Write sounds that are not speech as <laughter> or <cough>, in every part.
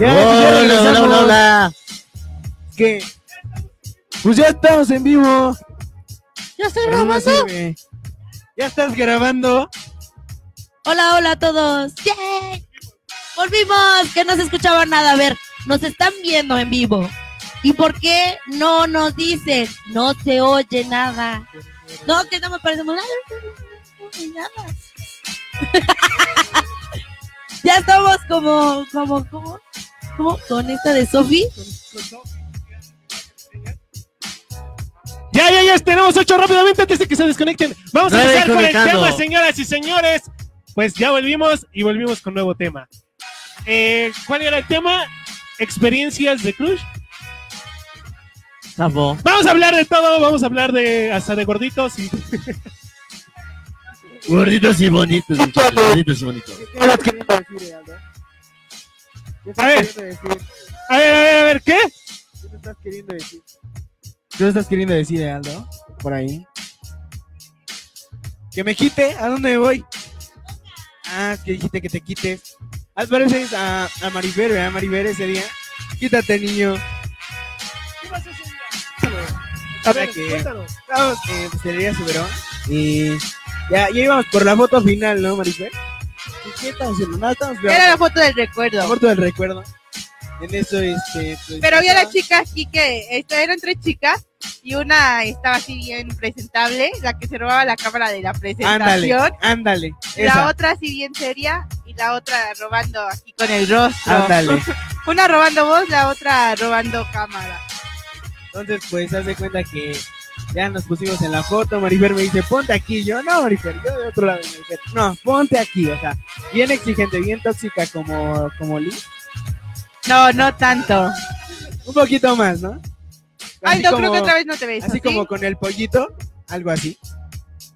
Ya, Hola, hola, hola, hola. ¿Qué? Pues ya estamos en vivo. Ya Pero no grabando. sirve. Ya estás grabando. Hola, hola a todos. ¡Yay! Volvimos, que no se escuchaba nada. A ver, nos están viendo en vivo. ¿Y por qué no nos dicen? No se oye nada. No, que no me parecemos nada. nada. <laughs> ya estamos como, como, como, con esta de Sofi. Ya, ya, ya, tenemos ocho rápidamente antes de que se desconecten. Vamos a empezar con el tema, señoras y señores. Pues ya volvimos y volvimos con nuevo tema. Eh, ¿Cuál era el tema? Experiencias de Crush. Vamos a hablar de todo, vamos a hablar de hasta de gorditos y Gorditos y bonitos. muchachos, Gorditos y bonitos. <laughs> A ver. A ver, a ver, a ver, ¿qué? ¿Qué te estás queriendo decir? ¿Qué te estás queriendo decir, Aldo? Por ahí. ¿Que me quite? ¿A dónde voy? Ah, es que dijiste que te quites. Al parecer a, a Maribel, ¿verdad? Maribel ese día. Quítate, niño. A ver, que- cuéntanos. Estábamos en Pastelería Soberón y ya, ya íbamos por la foto final, ¿no, Maribel? ¿Qué, estamos haciendo? Nada, estamos Era la foto del la recuerdo. foto del recuerdo. En eso, este. pues, Pero había estaba- la chica aquí que esta- eran tres chicas y una estaba así bien presentable, la que se robaba la cámara de la Ándale, presentación. ándale. La Esa, otra así bien seria y la otra robando aquí con el rostro. ándale. <laughs> Una robando voz, la otra robando cámara. Entonces, pues, haz de cuenta que ya nos pusimos en la foto. Maribel me dice, ponte aquí. Yo, no, Maribel, yo de otro lado. Maribel, No, ponte aquí. O sea, bien exigente, bien tóxica como, como Liz. No, no tanto. Un poquito más, ¿no? Ay, Así no, como- creo que otra vez no te ves. Así como con el pollito, algo así.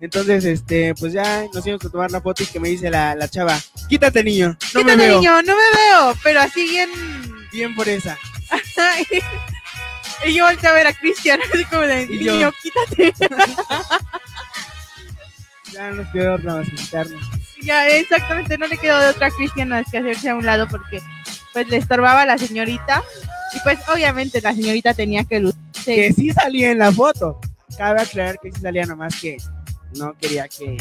Entonces, este, pues ya nos íbamos a tomar la foto y que me dice la, la chava, quítate niño, no Quítate, me veo. niño, no me veo, pero así bien. Bien por esa. <laughs> y yo volteé a ver a Cristian, <laughs> así como de Y yo- niño, quítate. <laughs> Ya no nos quedó otra más quitarnos. Ya, exactamente, no le quedó de otra a Cristian más que hacerse a un lado porque pues le estorbaba a la señorita y pues obviamente la señorita tenía que lucir. Que sí salía en la foto. Cabe aclarar que sí salía nomás que no quería que...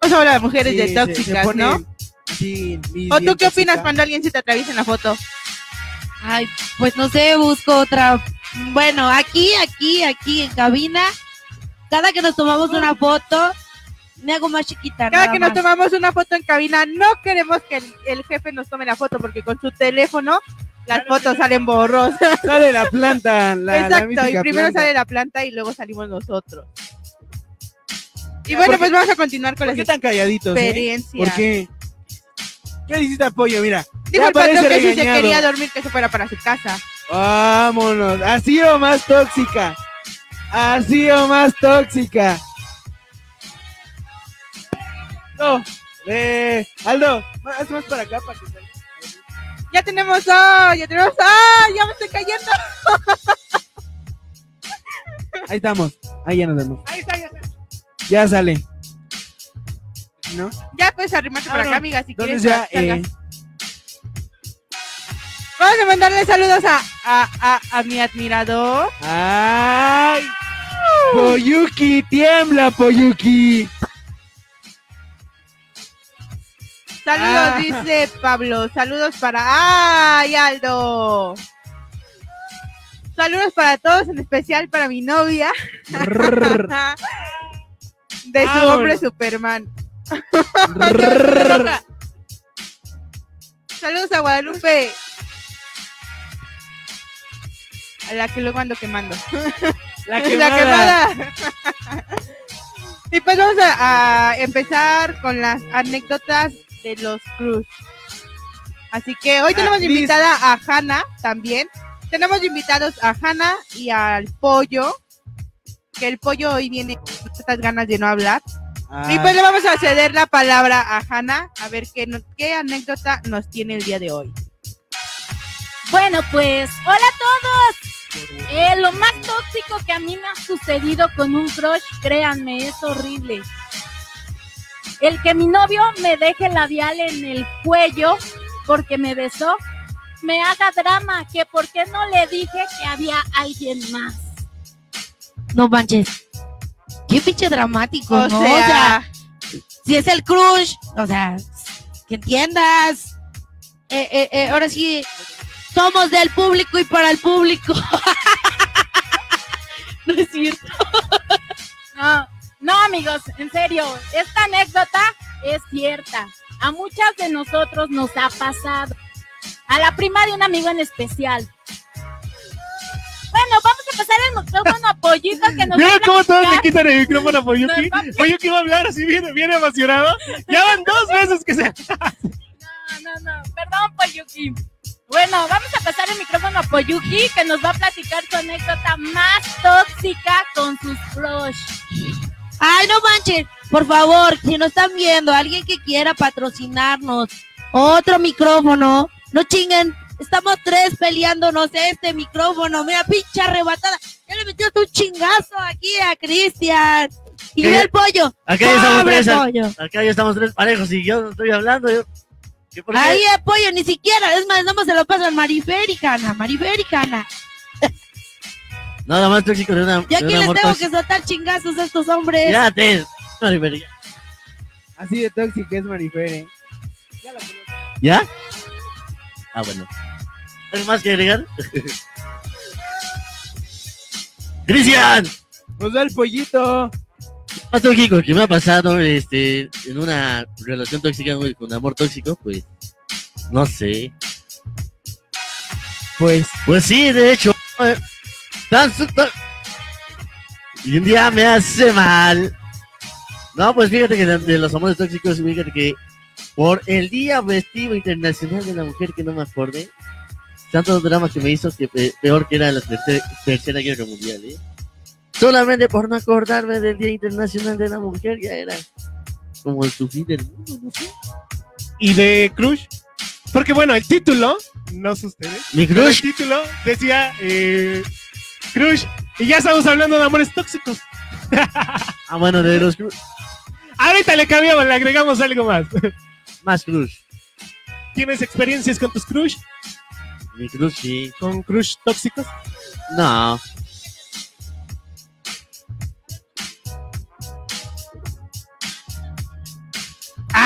Vamos a hablar de mujeres Sí, de tóxicas, se ponen ¿no? Liz, ¿O tú qué opinas cuando alguien se te atraviesa en la foto? Ay, pues no sé, busco otra. Bueno, aquí, aquí, aquí en cabina, cada que nos tomamos una foto, me hago más chiquita. Cada que nos tomamos una foto en cabina, no queremos que el, el jefe nos tome la foto porque con su teléfono las fotos salen borrosas. <laughs> Sale la planta, la, la Exacto, y primero planta. sale la planta y luego salimos nosotros. Y bueno, ¿por pues vamos a continuar con ¿Por las qué tan calladitos, eh? ¿Por qué? ¿Qué hiciste apoyo? Mira, Dijo el que si se quería dormir que se fuera para su casa. Vámonos. Así o más tóxica. Así o más tóxica. No. Eh, Aldo, haz más para acá para que salga. Ya tenemos, ¡ah! ya tenemos, ¡ah! Ya me estoy cayendo. Ahí estamos. Ahí ya nos vemos. Ahí está, ya está. Ya sale. ¿No? Ya puedes arrimarte Ah, no. acá, amiga, si Entonces quieres. ya, Vamos a mandarle saludos a, a, a, a mi admirador. ¡Ay! Poyuki, tiembla, Poyuki. Saludos, Ah. dice Pablo. Saludos para. ¡Ay, Aldo! Saludos para todos, en especial para mi novia. <laughs> De su hombre. Superman. <laughs> Saludos a Guadalupe. La que luego ando quemando. <laughs> La <laughs> La quemada. quemada. <laughs> y pues vamos a, a empezar con las anécdotas de los Cruz. Así que hoy Ah, tenemos Liz. invitada a Hanna también. Tenemos invitados a Hanna y al pollo. Que el pollo hoy viene con estas ganas de no hablar. Y pues le vamos a ceder la palabra a Hanna a ver qué, qué anécdota nos tiene el día de hoy. Bueno, pues, hola a todos. Eh, lo más tóxico que a mí me ha sucedido con un crush, créanme, es horrible. El que mi novio me deje labial en el cuello porque me besó me haga drama, que por qué no le dije que había alguien más. No manches. Qué pinche dramático, O ¿no? sea, O sea, si es el crush, o sea, que entiendas. Eh, eh, eh, ahora sí, somos del público y para el público. <laughs> no es cierto. No, no, amigos, en serio, esta anécdota es cierta. A muchas de nosotros nos ha pasado. A la prima de un amigo en especial. Bueno, vamos a pasar el micrófono a Pollito que nos Mira cómo todos le quitan el micrófono a Poyuki. Nos va a- Poyuki va a hablar así bien, bien emocionado. Ya van dos veces que se... <laughs> No, no, no, perdón, Poyuki. Bueno, vamos a pasar el micrófono a Poyuki que nos va a platicar su anécdota más tóxica con sus crush. Ay, no manches. Por favor, si nos están viendo, alguien que quiera patrocinarnos otro micrófono, no chinguen. Estamos tres peleándonos este micrófono. Mira, pinche arrebatada. Ya le metiste un chingazo aquí a Cristian. Y ¿Qué? ve el pollo. Acá ya estamos tres, pollo. acá ya estamos tres parejos y yo no estoy hablando. Yo. Ahí pollo, ni siquiera. Es más, no se lo pasan Mariféricana, Mariféricana. <laughs> Nada más tóxico de una. Yo aquí les tengo que soltar chingazos a estos hombres. Ya te. Ya. Así de tóxica es Marifere. ¿Ya? Ah, bueno. ¿Algo más que agregar? <laughs> ¡Cristian! Pues da el pollito. Más tóxico que me ha pasado este, en una relación tóxica con amor tóxico, pues. No sé. Pues, Pues sí, de hecho. eh, tan Y un día me hace mal. No, pues fíjate que de, de los amores tóxicos, fíjate que por el Día Festivo Internacional de la Mujer, que no me acordé, tantos dramas que me hizo que pe- peor que era la tercera, tercera guerra mundial, ¿eh? Solamente por no acordarme del Día Internacional de la Mujer, ya era como el fin del mundo, no sé. Y de crush. Porque bueno, el título, no sé ustedes, Mi pero el crush, título decía eh, crush. Y ya estamos hablando de amores tóxicos. ah, bueno, de los crush, Ahorita le cambiamos, le agregamos algo más. más crush. ¿Tienes experiencias con tus crush? Mi crush, sí. ¿Con crush tóxicos? No.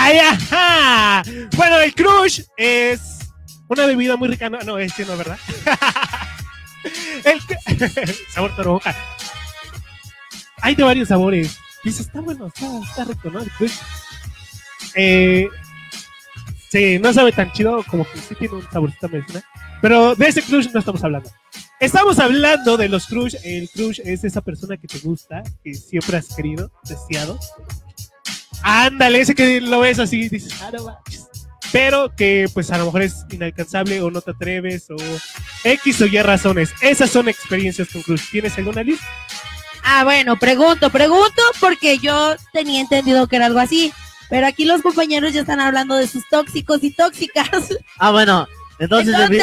¡Ay, ajá! Bueno, el crush es una bebida muy rica. No, no, este no, ¿verdad? <laughs> el <laughs> sabor toronja. Hay de varios sabores. Dice, está bueno, está, está rico, ¿no? El crush. Eh, sí, no sabe tan chido como que sí tiene un saborcito medicinal. Pero de ese crush no estamos hablando. Estamos hablando de los crush. El crush es esa persona que te gusta, que siempre has querido, deseado. Ándale, ese que lo ves así dices, ah, no manches". Pero que pues a lo mejor es inalcanzable o no te atreves o X o Y razones. Esas son experiencias con crush. ¿Tienes alguna lista? Ah, bueno, pregunto, pregunto porque yo tenía entendido que era algo así. Pero aquí los compañeros ya están hablando de sus tóxicos y tóxicas. <laughs> Ah, bueno, entonces, Entonces,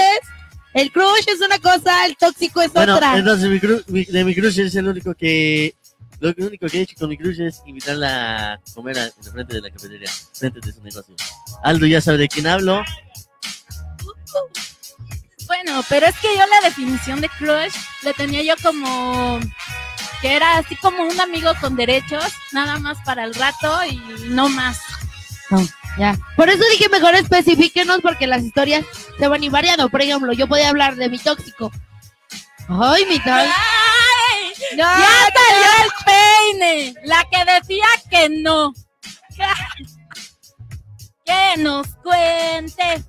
el crush es una cosa, el tóxico es bueno, otra. entonces mi cru- mi- de mi crush es el único que lo único que he hecho con mi crush es invitarla a comer a- en la frente de la cafetería, frente de su negocio. Aldo ya sabe de quién hablo. Bueno, pero es que yo la definición de crush le tenía yo como que era así como un amigo con derechos, nada más para el rato y no más. Ya. Por eso dije mejor especifíquenos porque las historias se van y variando. Por ejemplo, yo podía hablar de mi tóxico. Ay, mi tóxico. No, ¡Ya salió el peine! La que decía que no. <laughs> Que nos cuente.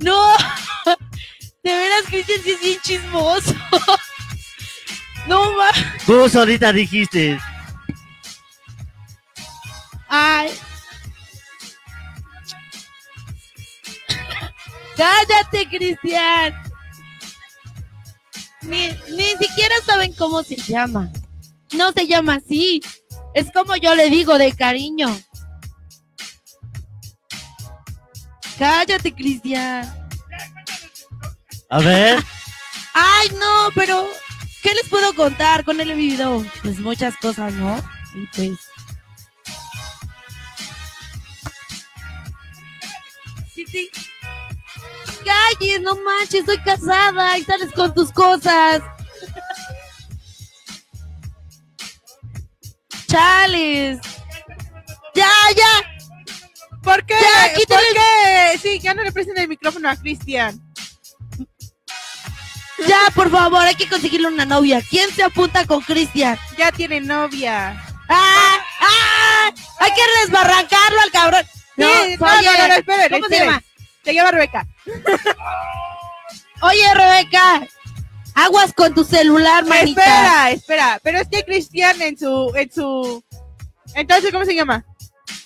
no. <laughs> De veras, Cristian, sí es bien chismoso. <laughs> No, ma. Tú ahorita dijiste, Ay. Cállate, Cristian. Ni, ni siquiera saben cómo se llama. No se llama así. Es como yo le digo de cariño. Cállate, Cristian. a ver, Ay, no, pero ¿qué les puedo contar? Con él he vivido pues muchas cosas, ¿no? Y pues Sí, sí. calles, no manches, estoy casada y sales con tus cosas. Chales. Ya, ya. ¿Por qué? Ya, ¿Por qué? Sí, ya no le presten el micrófono a Cristian. Ya, por favor, hay que conseguirle una novia. ¿Quién se apunta con Cristian? Ya tiene novia. ¡Ah! ¡Ah! Hay que desbarrancarlo al cabrón. No, Sí, no, oye, no, no, no, esperen, ¿Cómo se esperen. llama? Se llama Rebeca. <laughs> Oye, Rebeca. Aguas con tu celular, manita. Espera, espera. Pero es que Cristian en su, en su. Entonces, ¿cómo se llama?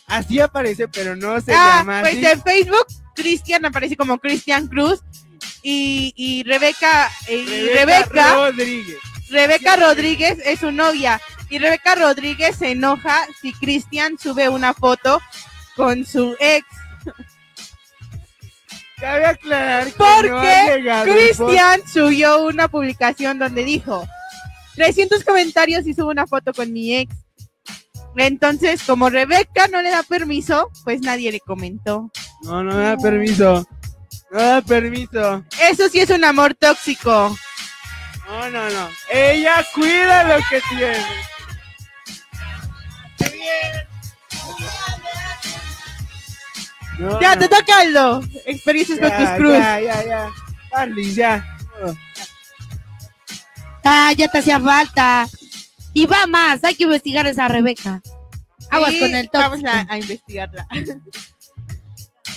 Así aparece, pero no se ah, llama pues así. en Facebook, Cristian aparece como Cristian Cruz. Y, y Rebeca, y Rebeca, Rodríguez. Rebeca Rodríguez es su novia. Y Rebeca Rodríguez se enoja si Cristian sube una foto con su ex. Cabe aclarar que Porque no Cristian subió una publicación donde dijo 300 comentarios y subo una foto con mi ex. Entonces, como Rebeca no le da permiso, pues nadie le comentó. No, no da permiso. No da permiso. Eso sí es un amor tóxico. No, no, no. Ella cuida lo que tiene. No, Ya, no. te toca Aldo. Experiencias con tus cruz. ya, ya, ya. Carly, ya. Oh. Ah, ya te hacía falta. Y va más, hay que investigar a esa Rebeca. Aguas Sí, con el Vamos tóxico. a, a investigarla.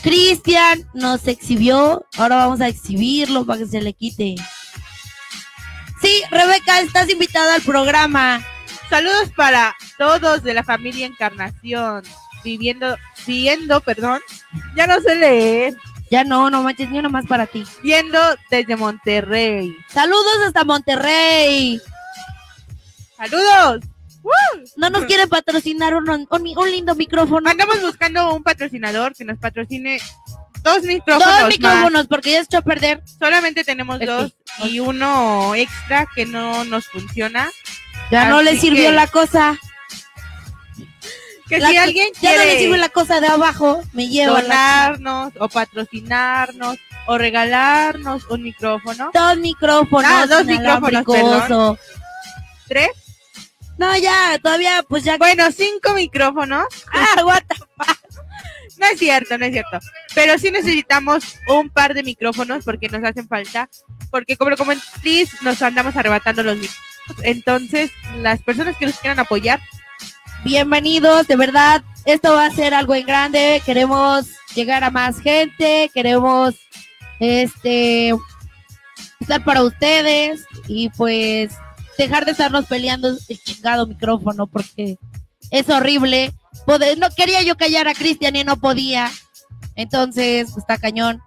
Cristian nos exhibió, ahora vamos a exhibirlo para que se le quite. Sí, Rebeca, estás invitada al programa. Saludos para todos de la familia Encarnación. Viviendo, viendo, perdón. Ya no sé leer. Ya no, no manches, ni uno más para ti. Viendo desde Monterrey. Saludos hasta Monterrey. ¡Saludos! No nos quieren patrocinar un, un- un lindo micrófono. Andamos buscando un patrocinador que nos patrocine dos micrófonos. Dos más. micrófonos, porque ya se echó a perder. Solamente tenemos Este. dos y uno extra que no nos funciona. Ya no le sirvió que- la cosa. Que La si alguien ya no le quiere sirve la cosa de abajo, me lleva la... donarnos o patrocinarnos o regalarnos un micrófono, Dos micrófonos. Ah, dos micrófonos, tres, No, ya, todavía, pues ya. bueno, cinco micrófonos. <laughs> Ah, what the- No es cierto, no es cierto. Pero sí necesitamos un par de micrófonos porque nos hacen falta. Porque como lo comenté, nos andamos arrebatando los micrófonos. Entonces, las personas que nos quieran apoyar, Bienvenidos, de verdad, esto va a ser algo en grande. Queremos llegar a más gente, queremos este estar para ustedes y pues dejar de estarnos peleando el chingado micrófono porque es horrible. Poder- no quería yo callar a Cristian y no podía. Entonces, pues, está cañón.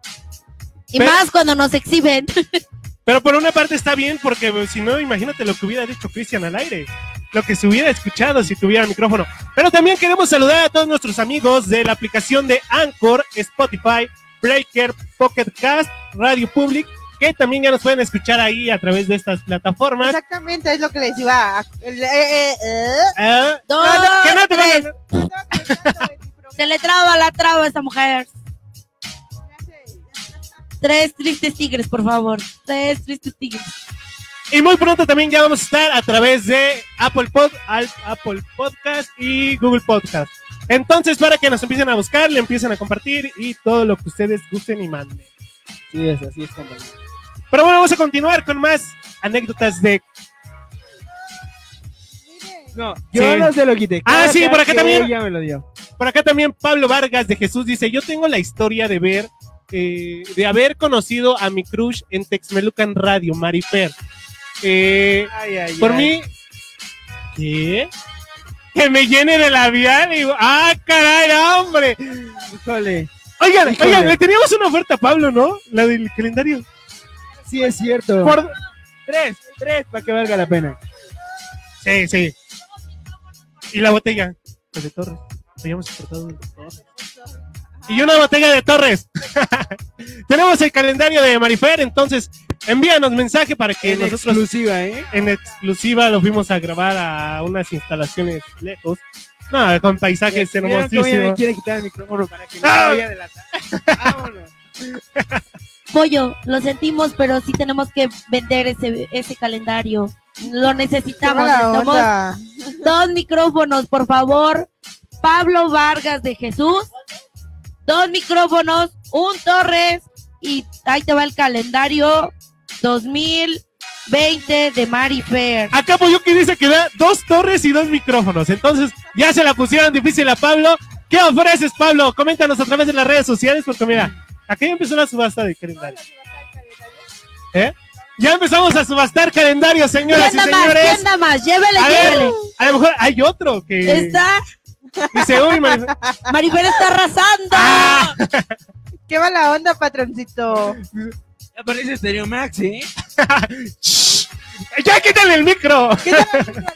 Y Pero- más cuando nos exhiben. <laughs> Pero por una parte está bien, porque pues, si no, imagínate lo que hubiera dicho Cristian al aire. Lo que se hubiera escuchado si tuviera micrófono. Pero también queremos saludar a todos nuestros amigos de la aplicación de Anchor, Spotify, Breaker, Pocket Cast, Radio Public, que también ya nos pueden escuchar ahí a través de estas plataformas. exactamente es lo que les iba a... eh, eh, eh. Ah, Se le traba la traba a esta mujer. Tres tristes tigres, por favor. Tres tristes tigres. Y muy pronto también ya vamos a estar a través de Apple, Pod, Apple Podcast y Google Podcast. Entonces, para que nos empiecen a buscar, le empiecen a compartir y todo lo que ustedes gusten y manden. Sí, es así es, compañero. Pero bueno, vamos a continuar con más anécdotas de... No, yo Sí. no se lo quité. Ah, sí, por acá también. Ella me lo dio. Por acá también Pablo Vargas de Jesús dice, yo tengo la historia de ver, eh, de haber conocido a mi crush en Texmelucan Radio, Marifer. Eh, Ay, ay, Por ay. mí. ¿Qué? Que me llene de labial y. ¡Ah, caray, hombre! Híjole. Oigan, Híjole. oigan, le teníamos una oferta a Pablo, ¿no? La del calendario. Sí, es cierto. Por- Tres, tres, para que valga la pena. Sí, sí. Y la botella. Pues de Torres. Habíamos de Torres. Y una botella de Torres. <laughs> Tenemos el calendario de Marifer, entonces envíanos mensaje para que En nosotros exclusiva, ¿eh? en exclusiva lo fuimos a grabar a unas instalaciones lejos. No, con paisajes ¿Vieron cómo ella me hermosísimos. quiere quitar el micrófono para que no ¡Ah! me vaya a delatar? Vámonos. Pollo, lo sentimos, pero sí tenemos que vender ese, ese calendario. Lo necesitamos. Necesitamos dos micrófonos, por favor. Pablo Vargas de Jesús. Dos micrófonos, un Torres. Y ahí te va el calendario 2020 de Marifer. Acá Poyuki dice que da dos torres y dos micrófonos. Entonces, ya se la pusieron difícil a Pablo. ¿Qué ofreces, Pablo? Coméntanos a través de las redes sociales, porque mira, acá ya empezó la subasta de calendario. ¿Eh? Ya empezamos a subastar calendario, señoras y ¿Quién da más? señores. ¿Quién da más? Llévele, A ver, llévele. a lo mejor hay otro que Está, dice, uy, Marifer está arrasando. Ah. Qué mala onda, patroncito. Ya parece Stereo Max, ¿eh? <laughs> Shh. ya quítale el micro. ¿Qué tal?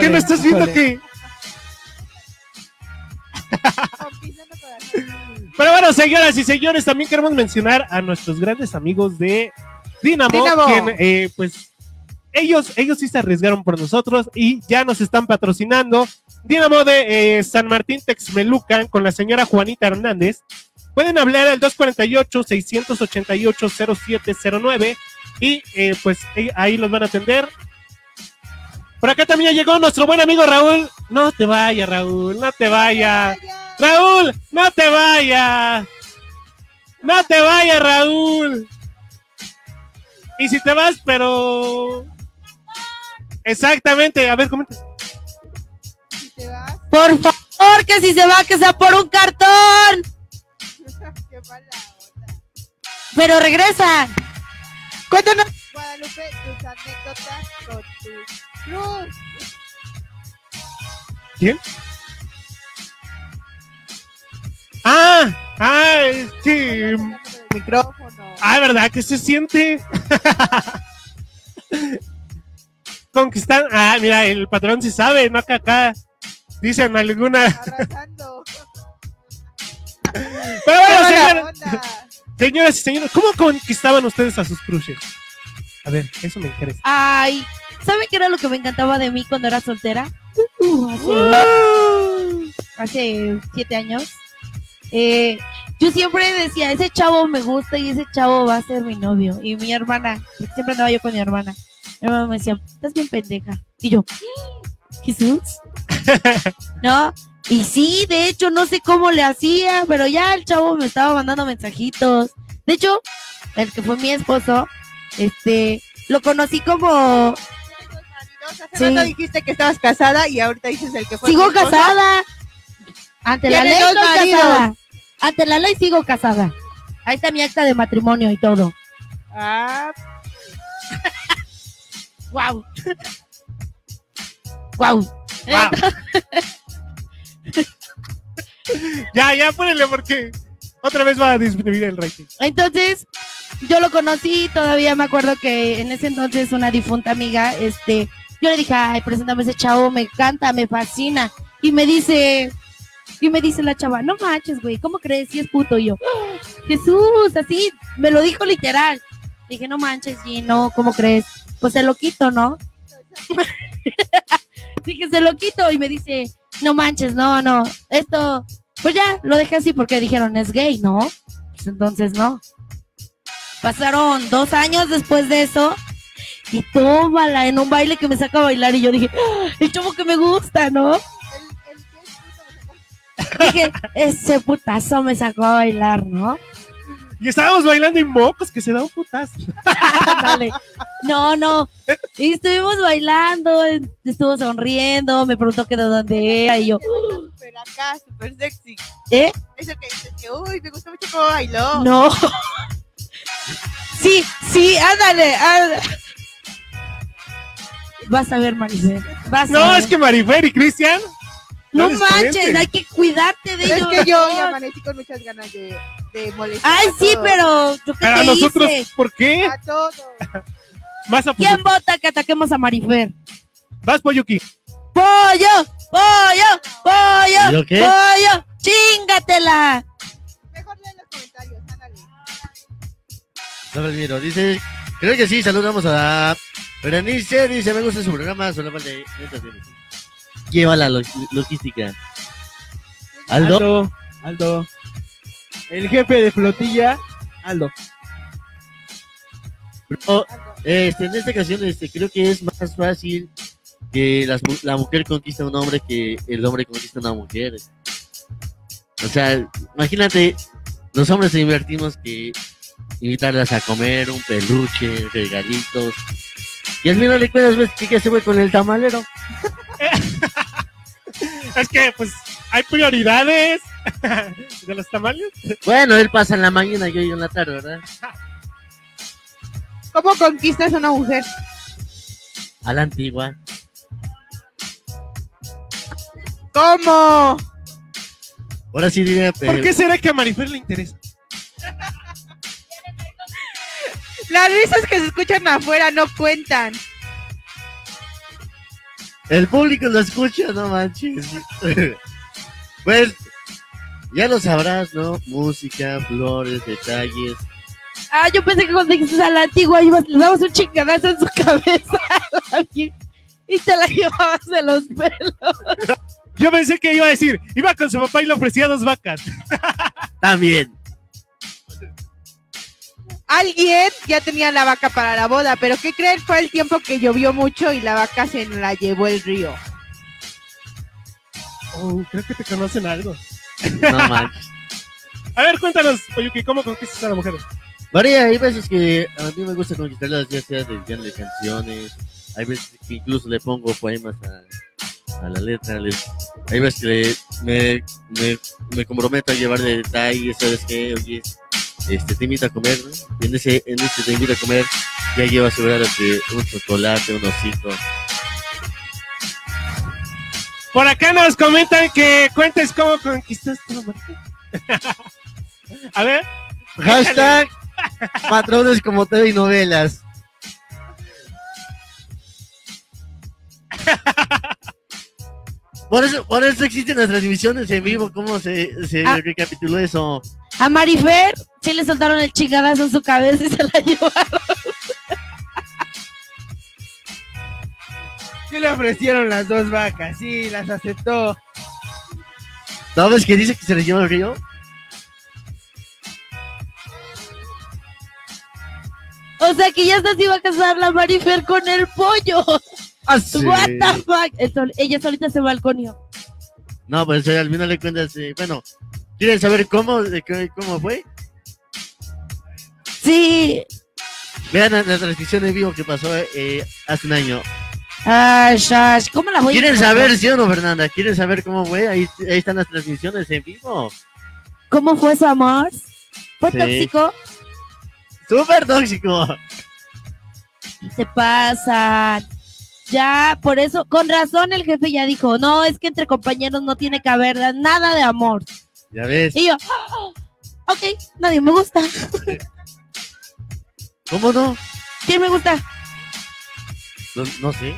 ¿Qué no estás viendo que? <laughs> Pero bueno, señoras y señores, también queremos mencionar a nuestros grandes amigos de Dinamo, quien, eh, pues ellos, ellos sí se arriesgaron por nosotros y ya nos están patrocinando. Dinamo de eh, San Martín Texmelucan con la señora Juanita Hernández. Pueden hablar al 248-688-0709 y eh, pues ahí los van a atender. Por acá también llegó nuestro buen amigo Raúl. No te vayas, Raúl, no te vayas. Raúl, no te vayas. No te vayas, Raúl. Y si te vas, pero... Exactamente, a ver, comenta. Si te vas, Por favor, que si se va, que sea por un cartón. <laughs> qué mala onda. Pero regresa. Cuéntanos, Guadalupe, tus anécdotas con tu cruz. ¿Quién? Ah, ah, es que... Micrófono. Ah, ¿verdad? que se siente? <laughs> Conquistar. Ah, mira, el patrón sí sabe, no que acá dicen alguna. Pero bueno, señoras y señores, ¿cómo conquistaban ustedes a sus crushes? A ver, eso me interesa. Ay, ¿saben qué era lo que me encantaba de mí cuando era soltera? Uh, hace, hace siete años. Eh, yo siempre decía, ese chavo me gusta y ese chavo va a ser mi novio. Y mi hermana, siempre andaba yo con mi hermana. Mi hermana me decía, estás bien pendeja. Y yo, Jesús. <laughs> ¿No? Y sí, de hecho, no sé cómo le hacía, pero ya el chavo me estaba mandando mensajitos. De hecho, el que fue mi esposo, este, lo conocí como. Hace Sí. rato dijiste que estabas casada y ahorita dices el que fue. sigo casada. Ante la ley estoy casada. Ante la ley sigo casada. Ahí está mi acta de matrimonio y todo. Ah, Wow. Wow. Wow. ya, ya, ponele porque otra vez va a disminuir el rating. Entonces, yo lo conocí, todavía me acuerdo que en ese entonces una difunta amiga, este, yo le dije, ay, preséntame ese chavo, me encanta, me fascina. Y me dice, y me dice la chava, no manches, güey, ¿cómo crees si es puto? Y yo, "Ah, Jesús, así, me lo dijo literal. Dije, no manches, G, no, ¿cómo crees? Pues se lo quito, ¿no? <laughs> Dije, se lo quito y me dice, no manches, no, no, esto, pues ya, lo dejé así porque dijeron, es gay, ¿no? Pues entonces no. Pasaron dos años después de eso y tómala en un baile que me saca a bailar y yo dije, "Ah, el chavo que me gusta, ¿no? Dije, ese putazo me sacó a bailar, ¿no? Y estábamos bailando en mocos que se da un putazo. <laughs> No, no. Y estuvimos bailando, estuvo sonriendo, me preguntó que de dónde era y yo, Pero acá, súper sexy. ¿eh? Eso que dices que, uy, me gustó mucho cómo bailó. No. Sí, sí, ándale, ándale. Vas a ver. Vas a No, ver. es que Marifer y Cristian. No es manches, hay que cuidarte de Es ellos. que yo ya amanecí con muchas ganas de, de molestar. Ay, a sí, pero ¿yo qué a te nosotros, hice? ¿por qué? A todos. Vas a ¿Quién vota que ataquemos a Marifer? Vas, Poyuki. ¡Pollo! ¡Pollo! ¡Pollo! ¿Yo qué? ¡Pollo! ¡Chingatela! Mejor leen los comentarios, ándale. No me miro. Dice, creo que sí, saludamos a Berenice. Dice, me gusta su programa, solo falta de Lleva la lo- logística. Aldo. Aldo, Aldo. El jefe de flotilla, Aldo. Este, en esta ocasión este, creo que es más fácil que las la mujer conquista a un hombre que el hombre conquista a una mujer. O sea, imagínate, los hombres se divertimos que invitarlas a comer un peluche, regalitos. Y al final de cuentas ves que se fue con el tamalero. Es que, pues, hay prioridades <laughs> de los tamales. Bueno, él pasa en la mañana y yo en la tarde, ¿verdad? ¿Cómo conquistas a una mujer? A la antigua. ¿Cómo? Ahora sí dime, ¿Por qué será que a Marifer le interesa? Las risas que se escuchan afuera no cuentan. El público lo escucha, no manches. <laughs> pues, ya lo sabrás, ¿no? Música, flores, detalles. Ah, yo pensé que cuando dijiste a la antigua ibas, le dabas un chingadazo en su <laughs> cabeza y te la llevabas de los pelos. <laughs> Yo pensé que iba a decir, iba con su papá y le ofrecía dos vacas. También. Alguien ya tenía la vaca para la boda, pero ¿qué creen? Fue el tiempo que llovió mucho y la vaca se la llevó el río. Oh, creo que te conocen algo. No manches. <laughs> A ver, cuéntanos, Oyuki, ¿cómo conquistas a la mujer? María, hay veces que a mí me gusta conquistarlas, ya sea desde canciones. Hay veces que incluso le pongo poemas a, a la letra. les- hay veces que le- me, me, me comprometo a llevar de detalles, ¿sabes qué? Oye, este, te invito a comer, ¿no? Y en ese, en ese te invito a comer, ya llevo asegurado que un chocolate, un osito. Por acá nos comentan que cuentes cómo conquistaste <laughs> a ver, Hashtag patrones como TV y novelas. <laughs> Por eso, por eso existen las transmisiones en vivo. ¿Cómo se, se Ah. recapituló eso? A Marifer sí le soltaron el chingadazo en su cabeza y se la <laughs> llevaron. ¿Qué le ofrecieron las dos vacas? Sí, las aceptó. ¿No ves que dice que se les lleva el río? O sea que ya se iba a casar la Marifer con el pollo. Ah, What the fuck. Entonces, ella solita se balconió. No, pues eh, al final de cuentas, eh, bueno, ¿quieren saber cómo, de qué- cómo fue? Sí. Vean la, la transmisión en vivo que pasó eh, hace un año. Ay, shash, ¿cómo la voy ¿Quieren saber, sí o no, Fernanda? ¿Quieren saber cómo fue? Ahí, ahí están las transmisiones en vivo. ¿Cómo fue su amor? ¿Fue Sí. tóxico? ¡Súper tóxico! Se pasan. Ya, por eso, con razón el jefe ya dijo, no, es que entre compañeros no tiene que haber nada de amor. Ya ves. Y yo, "Ah, ok, nadie me gusta. ¿Cómo no? ¿Quién me gusta? No, no sé.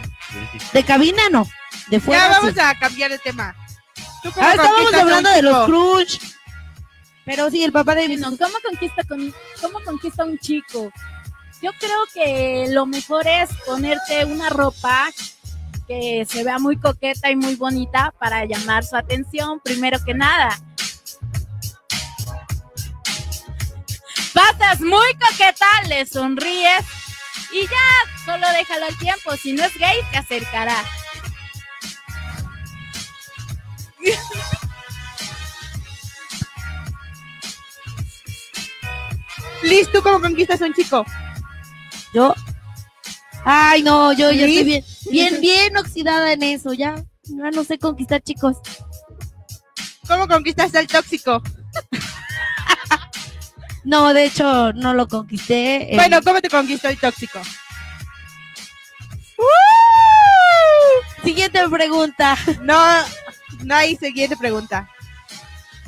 ¿De cabina no? De fuera. Ya sí. vamos a cambiar de tema. ¿Tú cómo Ah, estábamos hablando de los crush. Pero sí, el papá de Bueno, ¿cómo conquista, con, ¿cómo conquista un chico? Yo creo que lo mejor es ponerte una ropa que se vea muy coqueta y muy bonita para llamar su atención, primero que nada. Pasas muy coqueta, le sonríes y ya, solo déjalo al tiempo. Si no es gay, te acercará. Liz, ¿tú cómo conquistas a un chico? Yo. Ay, no, yo ya estoy bien, bien, bien oxidada en eso, ya. Ya no sé conquistar chicos. ¿Cómo conquistas al tóxico? No, de hecho, no lo conquisté. eh, Bueno, ¿cómo te conquistó el tóxico? siguiente pregunta. No, no hay siguiente pregunta.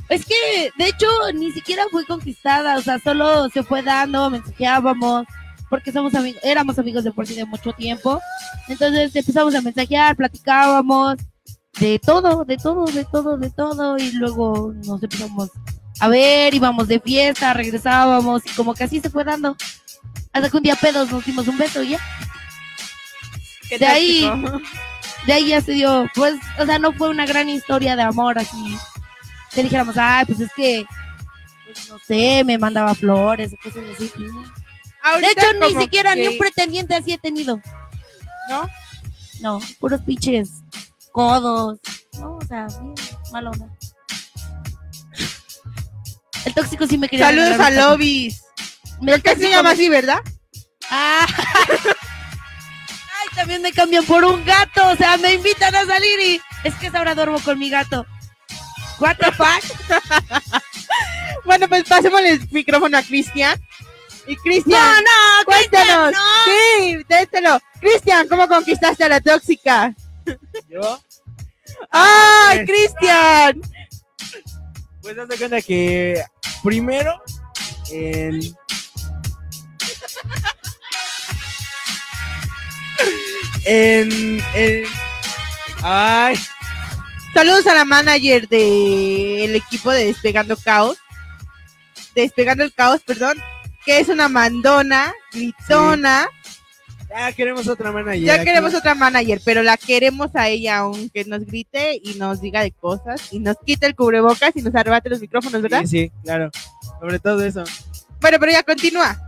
Es que, de hecho, ni siquiera fui conquistada, o sea, solo se fue dando, mensajeábamos, porque somos amigos, éramos amigos de por sí de mucho tiempo. Entonces empezamos a mensajear, platicábamos de todo, de todo, de todo, de todo, y luego nos empezamos a ver, íbamos de fiesta, regresábamos, y como que así se fue dando. Hasta que un día pedos nos dimos un beso y ya. ¿Qué De ahí-? De ahí ya se dio, pues, o sea, no fue una gran historia de amor así. que dijéramos, ay, pues es que, pues no sé, me mandaba flores, cosas así. no. De hecho, ni siquiera ni un pretendiente así he tenido. ¿No? No, puros pinches codos. No, o sea, bien, mala onda. El tóxico sí me quería. Saludos a. Lobis. ¿Qué se llama me- así, verdad? Ah. Ay, también me cambian por un gato. O sea, me invitan a salir y es que ahora duermo con mi gato. What the fuck? <laughs> Bueno, pues pasemos el micrófono a Cristian. Y Cristian, no, Cristian, cuéntanos. no. Sí, déselo. Cristian, ¿cómo conquistaste a la tóxica? Yo, ¡Ay, Pues- Cristian! pues de cuenta que primero en en, en ay Saludos a la manager del equipo de Despegando Caos. Despegando el Caos, perdón. Que es una mandona, gritona. ya queremos otra manager Ya aquí. queremos otra manager, pero la queremos a ella aunque nos grite y nos diga de cosas y nos quite el cubrebocas y nos arrebate los micrófonos, ¿verdad? sí, sí, claro sobre todo eso Bueno, pero ya continúa.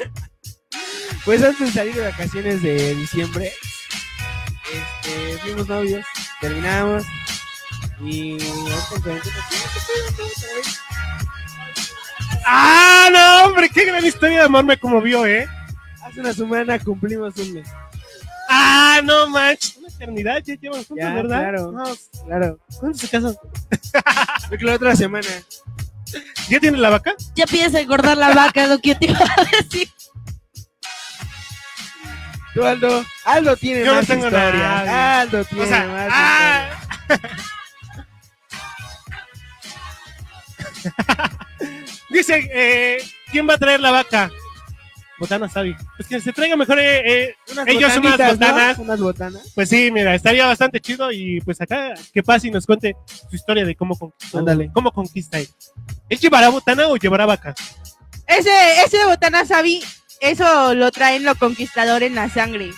<laughs> pues antes de salir de vacaciones de diciembre este fuimos novios terminamos y ¡Ah, no, hombre! ¡Qué gran historia de amor me conmovió, eh! hace una semana cumplimos un mes ¡Ah, no, manches! Una eternidad, ya llevan juntos, Ya, ¿verdad? claro. No, claro ¿Cuándo se casan? yo creo la otra semana ¿Ya tiene la vaca? Ya piensa engordar la vaca, lo que te iba a decir. Tú, Aldo. Aldo tiene Yo no más tengo historias. nada. Aldo tiene O sea, más ¡ah! Dice, eh, ¿quién va a traer la vaca? Botana Sabi. Pues que se traiga mejor eh, eh, historias. ellos unas botanitas, ¿no? botanas. Unas botanas. Pues sí, mira, estaría bastante chido y pues acá que pase y nos cuente su historia de cómo conquistó, Ándale. cómo conquista él. ¿Él llevará botana o llevará vaca? Ese, ese de Botana Sabi, eso lo traen los conquistadores en la sangre.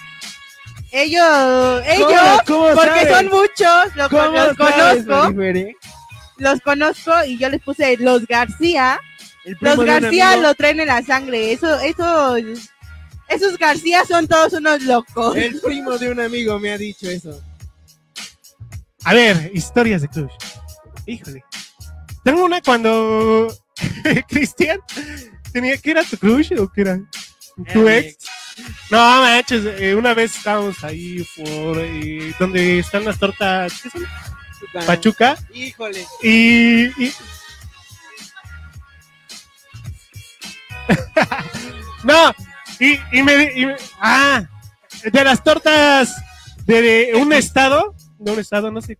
Ellos, ellos, ¿Cómo porque sabes? son muchos, lo- ¿Cómo los sabes, conozco, Marifer, eh? los conozco y yo les puse los García. Los García lo traen en la sangre. Eso, eso, esos García son todos unos locos. El primo de un amigo me ha dicho eso. A ver, historias de Crush. Híjole. Tengo una cuando <laughs> Cristian tenía que era tu crush o que era tu Eh, ex. No manches, eh, una vez estábamos ahí por eh, donde están las tortas ¿qué son? Pachuca. Pachuca Híjole. y, y- <laughs> no y, y me, y ah de las tortas de, de un estado de un estado no sé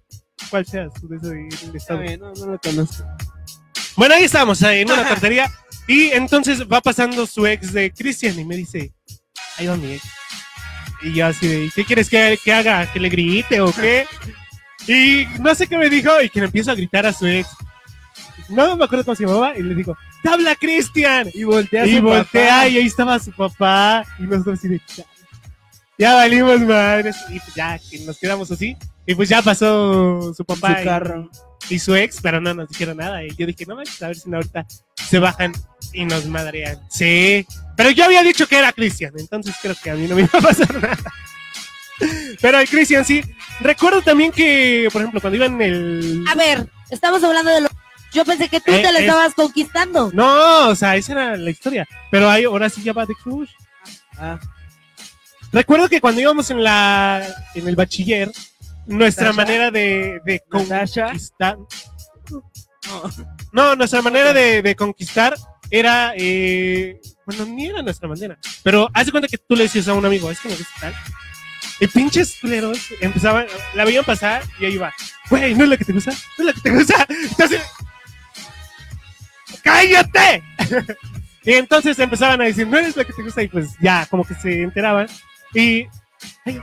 cuál sea su de de- estado no, no lo conozco. bueno, ahí estamos, eh, en una tortería. Y entonces va pasando su ex de Cristian y me dice, ahí va mi ex. Y yo así de, ¿qué quieres que, que haga? ¿Que le grite o qué? Y no sé qué me dijo y que le empiezo a gritar a su ex. No me acuerdo cómo se llamaba y le digo, ¡Te habla Cristian! Y voltea a Y su voltea papá. y ahí estaba su papá y nosotros así de, "Chale, ya valimos madres. Y pues ya, que nos quedamos así. Y pues ya pasó su papá. su y- carro. y su ex, pero no nos dijeron nada. Y yo dije, no manches, a ver si no ahorita se bajan y nos madrean. Sí, pero yo había dicho que era Cristian, entonces creo que a mí no me iba a pasar <laughs> nada. Pero el Cristian sí. Recuerdo también que, por ejemplo, cuando iba en el. A ver, estamos hablando de lo. Yo pensé que tú Eh, te la es- estabas conquistando. No, o sea, esa era la historia. Pero ahí, ahora sí ya va de Crush. Ah, Recuerdo que cuando íbamos en la en el bachiller, nuestra Natasha. manera de, conquistar. no. No, nuestra manera de, de conquistar era. eh, bueno, ni era nuestra manera. Pero haz de cuenta que tú le decías a un amigo, es que me gusta tal. Y pinches culeros empezaban, la veían pasar y ahí va. Güey, ¿no es la que te gusta? ¿No es la que te gusta? Entonces. ¡Cállate! <laughs> y entonces empezaban a decir, ¿no eres la que te gusta? Y pues ya, como que se enteraban. Y. Ay,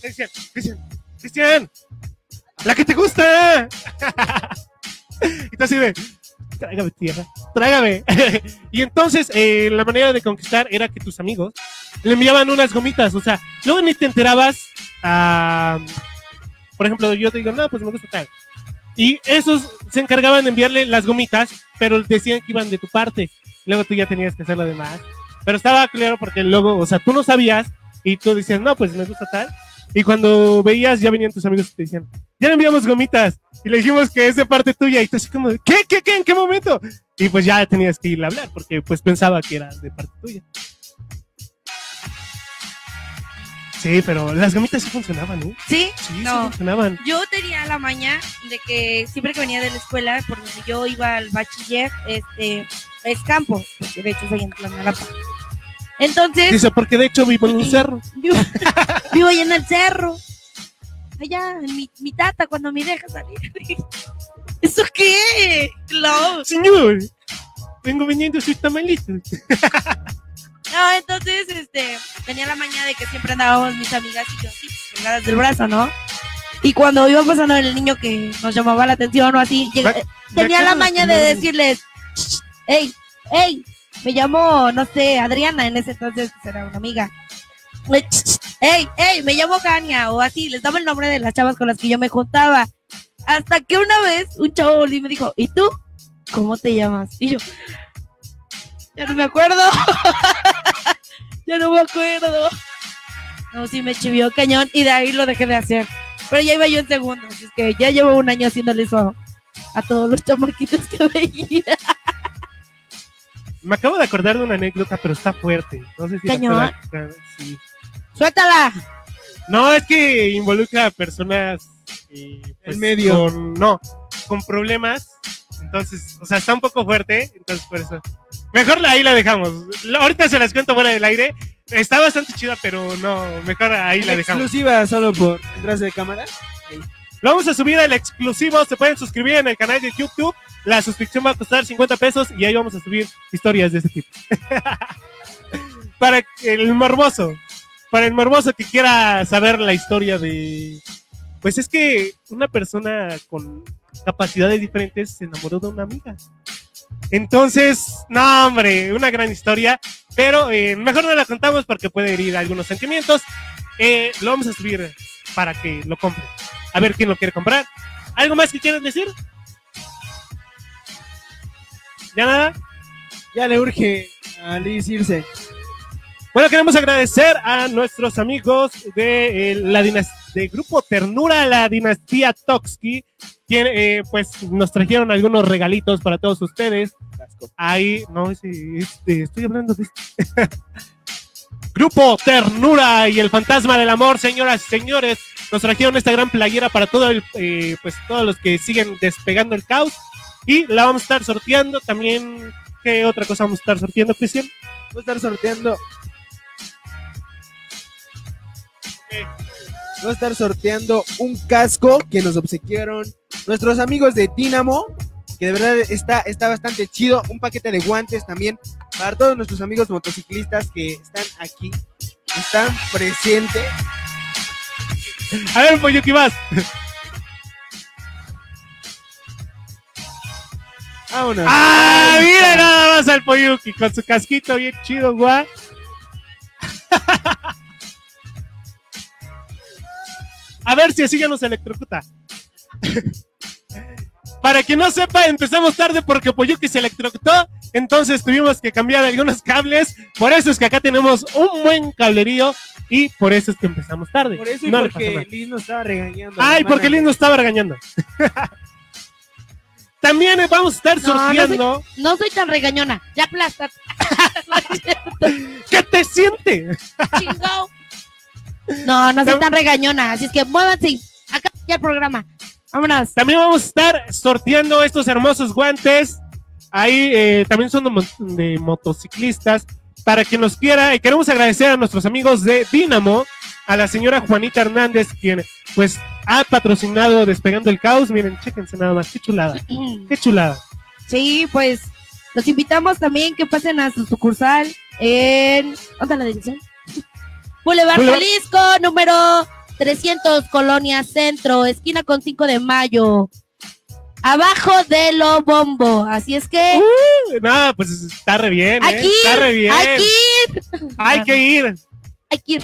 Cristian, Cristian, Cristian, la que te gusta. <laughs> y tú así de, trágame tierra, trágame. <laughs> y entonces eh, la manera de conquistar era que tus amigos le enviaban unas gomitas, o sea, luego ni te enterabas, ah, por ejemplo, yo te digo, no, pues me gusta tal. Y esos se encargaban de enviarle las gomitas, pero decían que iban de tu parte. Luego tú ya tenías que hacer lo demás. Pero estaba claro porque luego, o sea, tú no sabías y tú decías, no, pues me gusta tal. Y cuando veías, ya venían tus amigos y te decían, ya le enviamos gomitas. Y le dijimos que es de parte tuya. Y tú así como, ¿qué, qué, qué, en qué momento? Y pues ya tenías que ir a hablar porque pues pensaba que era de parte tuya. Sí, pero las gomitas sí funcionaban, ¿eh? ¿Sí? Sí, sí No. funcionaban. Yo tenía la maña de que siempre que venía de la escuela, por donde yo iba al bachiller, este, es campo, porque de hecho soy en Tlamalapa. Entonces, Dice, porque de hecho vivo en un cerro. vivo, <laughs> vivo allá en el cerro. Allá, en mi, mi tata, cuando me deja salir. <laughs> ¿Eso qué? Claro. Señor, vengo vendiendo sus tamalitos. <laughs> No, entonces, este, tenía la maña de que siempre andábamos mis amigas y yo así, colgadas del brazo, ¿no? Y cuando iba pasando el niño que nos llamaba la atención o así, eh, tenía la maña de decirles, hey, hey, me llamo, no sé, Adriana, en ese entonces pues, era una amiga. Hey, hey, me llamo Kania, o así, les daba el nombre de las chavas con las que yo me juntaba. Hasta que una vez un chavo volvió y me dijo, ¿y tú? ¿Cómo te llamas? Y yo, ya no me acuerdo. <laughs> ya no me acuerdo. No, sí me chivió cañón y de ahí lo dejé de hacer. Pero ya iba yo en segundo, así es que ya llevo un año haciéndole eso a, todos los chamaquitos que veía. Me acabo de acordar de una anécdota, pero está fuerte. No sé si la Cañón. sí. ¡Suéltala! No, es que involucra a personas eh, pues, En medio. Con, no, con problemas. Entonces, o sea, está un poco fuerte. Entonces, por eso. Mejor la- ahí la dejamos. La- ahorita se las cuento fuera del aire. Está bastante chida, pero no, mejor ahí la dejamos. Exclusiva solo por detrás de cámara. Lo vamos a subir al exclusivo. Se pueden suscribir en el canal de YouTube. La suscripción va a costar 50 pesos y ahí vamos a subir historias de ese tipo. <laughs> Para el morboso. Para el morboso que quiera saber la historia de. Pues es que una persona con capacidades diferentes se enamoró de una amiga. Entonces, no, hombre, una gran historia. Pero eh, mejor no la contamos porque puede herir algunos sentimientos. Eh, lo vamos a subir para que lo compren. A ver quién lo quiere comprar. ¿Algo más que quieran decir? ¿Ya nada? Ya le urge a Liz irse. Bueno, queremos agradecer a nuestros amigos de eh, la dinas- de Grupo Ternura, la dinastía Toxki, quien eh, pues nos trajeron algunos regalitos para todos ustedes. Ahí, no, ese- este, estoy hablando de este. <laughs> Grupo Ternura y el Fantasma del Amor, señoras y señores, nos trajeron esta gran playera para todo el, eh, pues todos los que siguen despegando el caos y la vamos a estar sorteando también. ¿Qué otra cosa vamos a estar sorteando, Cristian? Voy a estar sorteando. Voy a estar sorteando un casco que nos obsequiaron nuestros amigos de Dynamo, que de verdad está, está bastante chido. Un paquete de guantes también para todos nuestros amigos motociclistas que están aquí, están presentes. A ver, ¿qué más? Vámonos. ¡Ah! Ahí Mira está. nada más al Poyuki con su casquito bien chido, guau. <laughs> A ver si así ya nos electrocuta. Para quien no sepa, empezamos tarde porque Poyuki se electrocutó, entonces tuvimos que cambiar algunos cables. Por eso es que acá tenemos un buen cablerío y por eso es que empezamos tarde. Por eso y No porque. Liz nos estaba regañando. Ay, porque Liz nos <laughs> estaba regañando. También vamos a estar No, sorteando. No soy tan regañona. Ya aplastas. <laughs> <laughs> ¿Qué te siente? Chingao. No, no soy tan regañona. Así es que muévanse. Acá ya el programa. Vámonos. También vamos a estar sorteando estos hermosos guantes. Ahí eh, también son de, mo- de motociclistas. Para quien los quiera, y queremos agradecer a nuestros amigos de Dynamo, a la señora Juanita Hernández, quien pues ha patrocinado Despegando el Caos. Miren, chéquense nada más, qué chulada, <clears throat> qué chulada. Sí, pues los invitamos también que pasen a su sucursal en. ¿Dónde la dirección? Boulevard Jalisco, número 300, Colonia Centro, esquina con 5 de mayo. Abajo de lo bombo. Así es que. No, pues está re bien, ¿eh? aquí, está re bien. aquí, Hay que ir. hay que ir.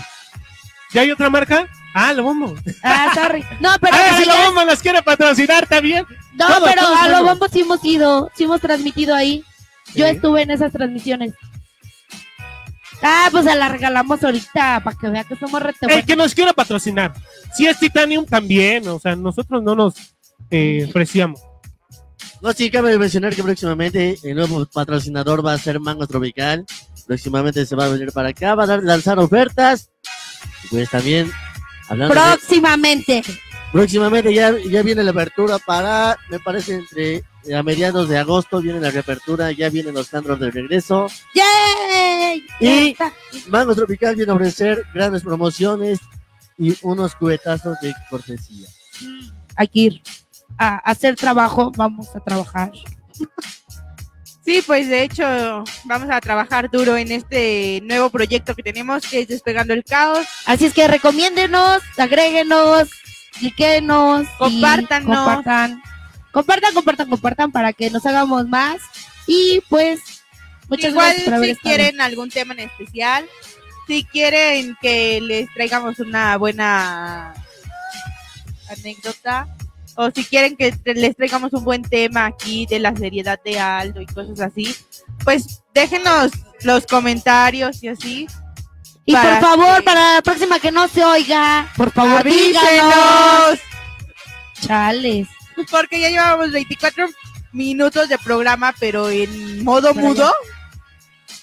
¿Ya hay otra marca? Ah, lo bombo. Ah, sorry. No, pero Ah, para si lo bombo nos quiere patrocinar también. no, todo, pero todo a lo bombo sí hemos ido, sí hemos transmitido ahí. Yo estuve en esas transmisiones. Ah, pues se la regalamos ahorita para que vea que somos rete El que nos quiera patrocinar. Si es Titanium también, o sea, nosotros no nos eh, ofrecíamos. No, sí, cabe mencionar que próximamente el nuevo patrocinador va a ser Mango Tropical. Próximamente se va a venir para acá, va a dar- lanzar ofertas. Y pues también, hablando de- Próximamente. ya, ya viene la apertura para, me parece, entre eh, a mediados de agosto viene la reapertura, ya vienen los tandros de regreso. ¡Yay! Y-. Mango Tropical viene a ofrecer grandes promociones y unos cubetazos de cortesía. Hay que ir a hacer trabajo, vamos a trabajar. <laughs> Sí, pues de hecho vamos a trabajar duro en este nuevo proyecto que tenemos que es Despegando el Caos. Así es que recomiéndenos, agréguenos, Compártanos. compartan. Compartan, compartan, compartan para que nos hagamos más. Y pues, muchas Igual gracias si quieren algún tema en especial, si quieren que les traigamos una buena anécdota o si quieren que les traigamos un buen tema aquí de la seriedad de Aldo y cosas así, pues déjenos los comentarios y así. Y por favor, que- para la próxima que no se oiga, por favor, díganos. Chales. Porque ya llevábamos 24 minutos de programa, pero en modo Pero mudo.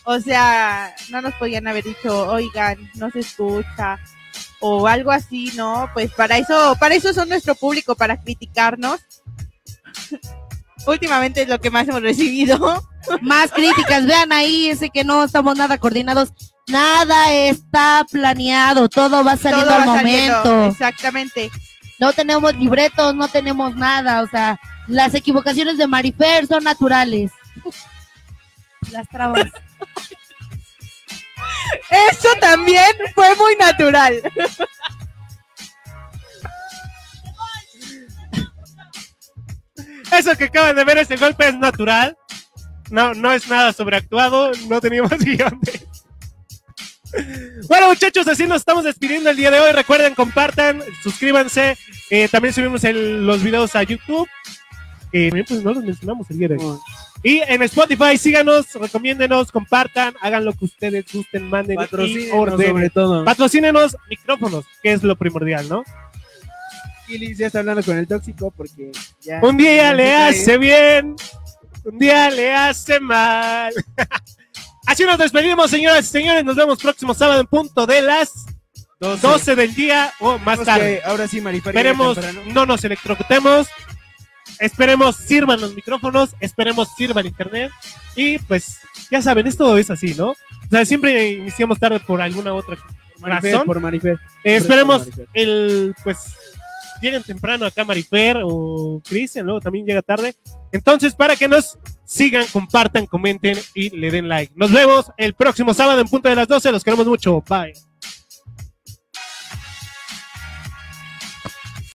O sea, no nos podían haber dicho, oigan, no se escucha. O algo así, ¿no? Pues para eso, para eso son nuestro público, para criticarnos. <laughs> Últimamente es lo que más hemos recibido. Más críticas, vean ahí, ese que no estamos nada coordinados. Nada está planeado, todo va saliendo Todo al va saliendo. momento. Exactamente. No tenemos libretos, no tenemos nada, o sea, las equivocaciones de Marifer son naturales. <laughs> Las trabas. Eso también fue muy natural. Eso que acaban de ver, ese golpe es natural. No, no es nada sobreactuado. No teníamos <laughs> guion de- Bueno, muchachos, así nos estamos despidiendo el día de hoy. Recuerden, compartan, suscríbanse. Eh, también subimos el- los videos a YouTube. También, pues no los mencionamos el día de hoy. Y en Spotify, síganos, recomiéndenos, compartan, hagan lo que ustedes gusten, manden y ordenen. sobre todo. Patrocínenos micrófonos, que es lo primordial, ¿no? Kilis ya está hablando con el tóxico porque ya. Un día ya le hace bien, un día le hace mal. <laughs> Así nos despedimos, señoras y señores. Nos vemos próximo sábado en punto de las 12. 12 del día o más tarde. que Ahora sí, Marifer. llegue Esperemos no nos electrocutemos. Esperemos sirvan los micrófonos. Esperemos sirva el internet. Y pues, ya saben, esto es así, ¿no? O sea, siempre iniciamos tarde por alguna otra Marifer, razón. por Marifer. Eh, Por esperemos Marifer. el, pues, lleguen temprano acá Marifer o Cristian, luego también llega tarde. Entonces, para que nos sigan, compartan, comenten y le den like. Nos vemos el próximo sábado en punto de las 12. Los queremos mucho. Bye.